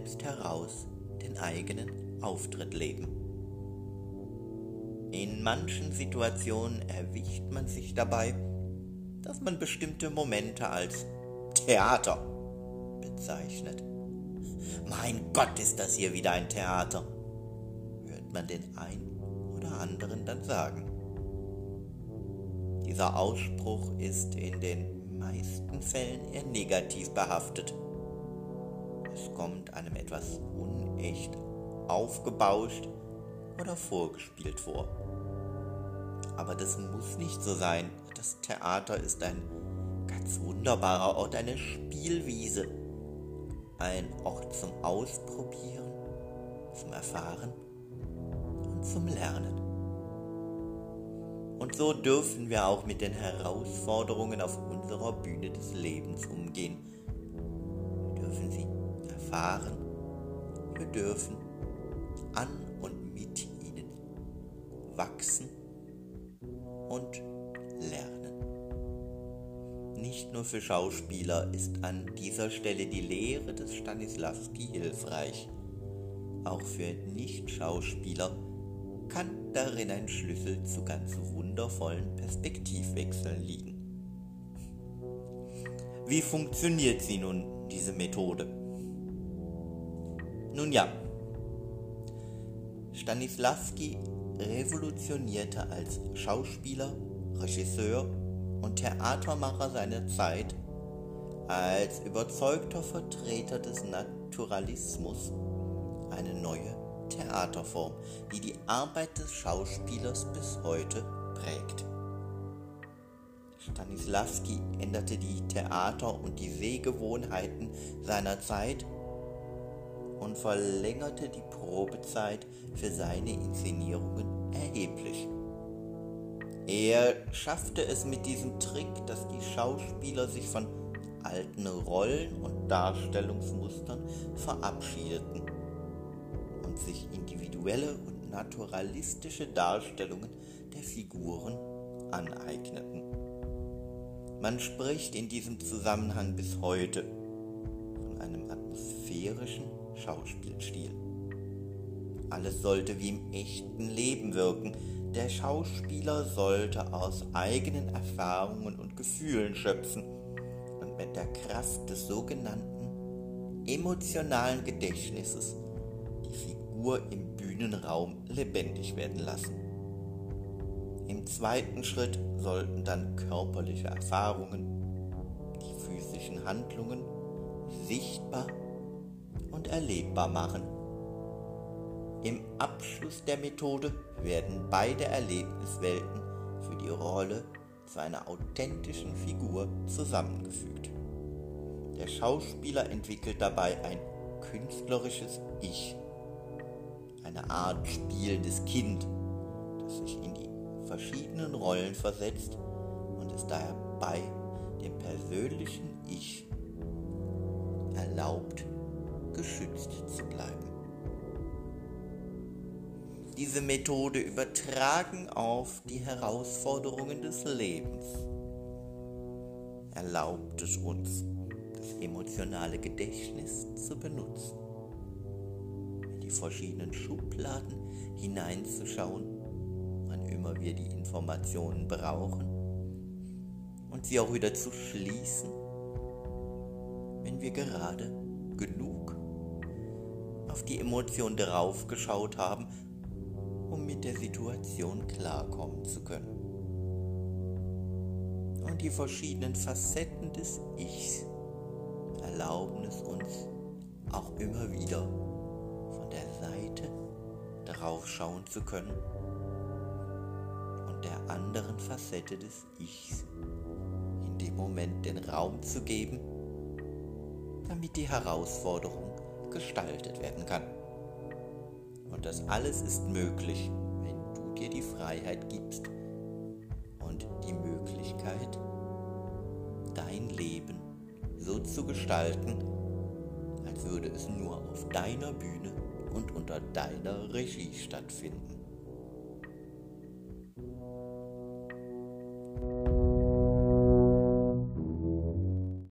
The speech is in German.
selbst heraus den eigenen Auftritt leben. In manchen Situationen erwischt man sich dabei, dass man bestimmte Momente als Theater bezeichnet. Mein Gott, ist das hier wieder ein Theater, hört man den einen oder anderen dann sagen. Dieser Ausspruch ist in den meisten Fällen eher negativ behaftet. Es kommt einem etwas unecht, aufgebauscht oder vorgespielt vor. Aber das muss nicht so sein. Das Theater ist ein ganz wunderbarer Ort, eine Spielwiese, ein Ort zum Ausprobieren, zum Erfahren und zum Lernen. Und so dürfen wir auch mit den Herausforderungen auf unserer Bühne des Lebens umgehen. Erfahren. Wir dürfen an und mit ihnen wachsen und lernen. Nicht nur für Schauspieler ist an dieser Stelle die Lehre des Stanislavski hilfreich. Auch für Nicht-Schauspieler kann darin ein Schlüssel zu ganz wundervollen Perspektivwechseln liegen. Wie funktioniert sie nun, diese Methode? Nun ja, Stanislavski revolutionierte als Schauspieler, Regisseur und Theatermacher seiner Zeit als überzeugter Vertreter des Naturalismus eine neue Theaterform, die die Arbeit des Schauspielers bis heute prägt. Stanislavski änderte die Theater- und die Sehgewohnheiten seiner Zeit und verlängerte die Probezeit für seine Inszenierungen erheblich. Er schaffte es mit diesem Trick, dass die Schauspieler sich von alten Rollen und Darstellungsmustern verabschiedeten und sich individuelle und naturalistische Darstellungen der Figuren aneigneten. Man spricht in diesem Zusammenhang bis heute von einem atmosphärischen Schauspielstil. Alles sollte wie im echten Leben wirken. Der Schauspieler sollte aus eigenen Erfahrungen und Gefühlen schöpfen und mit der Kraft des sogenannten emotionalen Gedächtnisses die Figur im Bühnenraum lebendig werden lassen. Im zweiten Schritt sollten dann körperliche Erfahrungen, die physischen Handlungen sichtbar und erlebbar machen. Im Abschluss der Methode werden beide Erlebniswelten für die Rolle zu einer authentischen Figur zusammengefügt. Der Schauspieler entwickelt dabei ein künstlerisches Ich, eine Art spielendes Kind, das sich in die verschiedenen Rollen versetzt und es daher bei dem persönlichen Ich erlaubt, geschützt zu bleiben. Diese Methode übertragen auf die Herausforderungen des Lebens erlaubt es uns, das emotionale Gedächtnis zu benutzen, in die verschiedenen Schubladen hineinzuschauen, wann immer wir die Informationen brauchen und sie auch wieder zu schließen, wenn wir gerade genug auf die Emotion draufgeschaut haben, um mit der Situation klarkommen zu können. Und die verschiedenen Facetten des Ichs erlauben es uns auch immer wieder von der Seite draufschauen zu können und der anderen Facette des Ichs in dem Moment den Raum zu geben, damit die Herausforderung gestaltet werden kann. Und das alles ist möglich, wenn du dir die Freiheit gibst und die Möglichkeit, dein Leben so zu gestalten, als würde es nur auf deiner Bühne und unter deiner Regie stattfinden.